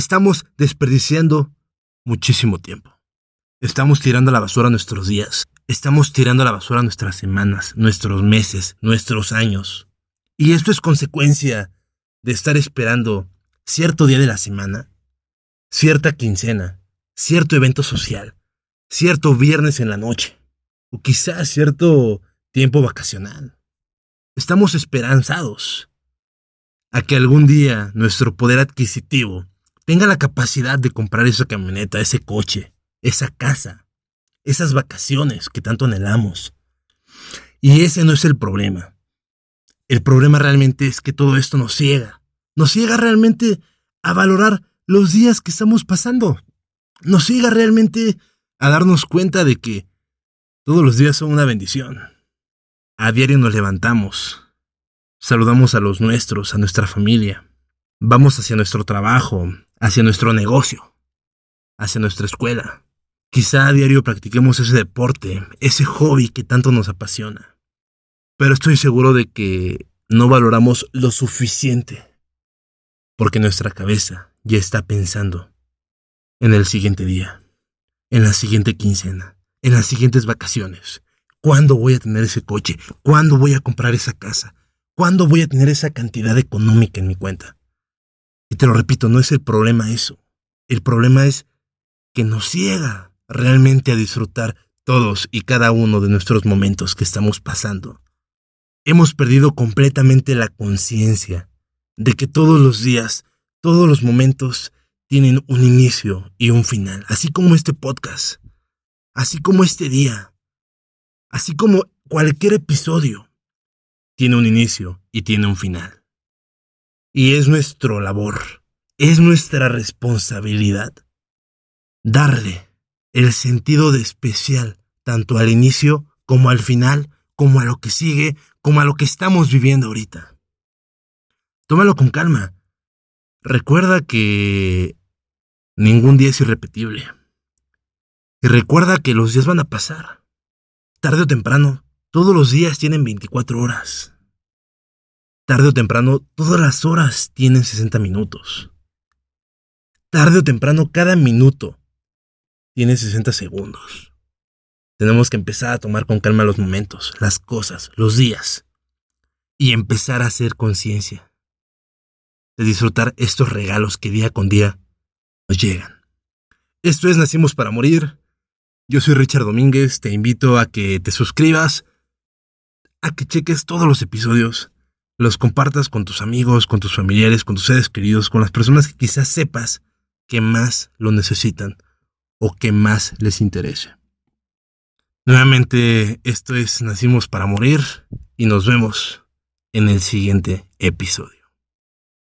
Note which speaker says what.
Speaker 1: estamos desperdiciando muchísimo tiempo. Estamos tirando a la basura nuestros días. Estamos tirando a la basura nuestras semanas, nuestros meses, nuestros años. Y esto es consecuencia de estar esperando cierto día de la semana, cierta quincena, cierto evento social, cierto viernes en la noche, o quizás cierto tiempo vacacional. Estamos esperanzados a que algún día nuestro poder adquisitivo tenga la capacidad de comprar esa camioneta, ese coche, esa casa, esas vacaciones que tanto anhelamos. Y ese no es el problema. El problema realmente es que todo esto nos ciega. Nos ciega realmente a valorar los días que estamos pasando. Nos ciega realmente a darnos cuenta de que todos los días son una bendición. A diario nos levantamos, saludamos a los nuestros, a nuestra familia, vamos hacia nuestro trabajo, hacia nuestro negocio, hacia nuestra escuela. Quizá a diario practiquemos ese deporte, ese hobby que tanto nos apasiona. Pero estoy seguro de que no valoramos lo suficiente, porque nuestra cabeza ya está pensando en el siguiente día, en la siguiente quincena, en las siguientes vacaciones. ¿Cuándo voy a tener ese coche? ¿Cuándo voy a comprar esa casa? ¿Cuándo voy a tener esa cantidad económica en mi cuenta? Y te lo repito, no es el problema eso. El problema es que nos ciega realmente a disfrutar todos y cada uno de nuestros momentos que estamos pasando. Hemos perdido completamente la conciencia de que todos los días, todos los momentos tienen un inicio y un final, así como este podcast así como este día, así como cualquier episodio, tiene un inicio y tiene un final. Y es nuestra labor, es nuestra responsabilidad darle el sentido de especial tanto al inicio como al final, como a lo que sigue, como a lo que estamos viviendo ahorita. Tómalo con calma. Recuerda que ningún día es irrepetible. Y recuerda que los días van a pasar. Tarde o temprano, todos los días tienen 24 horas. Tarde o temprano, todas las horas tienen 60 minutos. Tarde o temprano, cada minuto tiene 60 segundos. Tenemos que empezar a tomar con calma los momentos, las cosas, los días. Y empezar a hacer conciencia. De disfrutar estos regalos que día con día nos llegan. Esto es Nacimos para Morir. Yo soy Richard Domínguez, te invito a que te suscribas, a que cheques todos los episodios, los compartas con tus amigos, con tus familiares, con tus seres queridos, con las personas que quizás sepas que más lo necesitan o que más les interese. Nuevamente, esto es Nacimos para Morir y nos vemos en el siguiente episodio.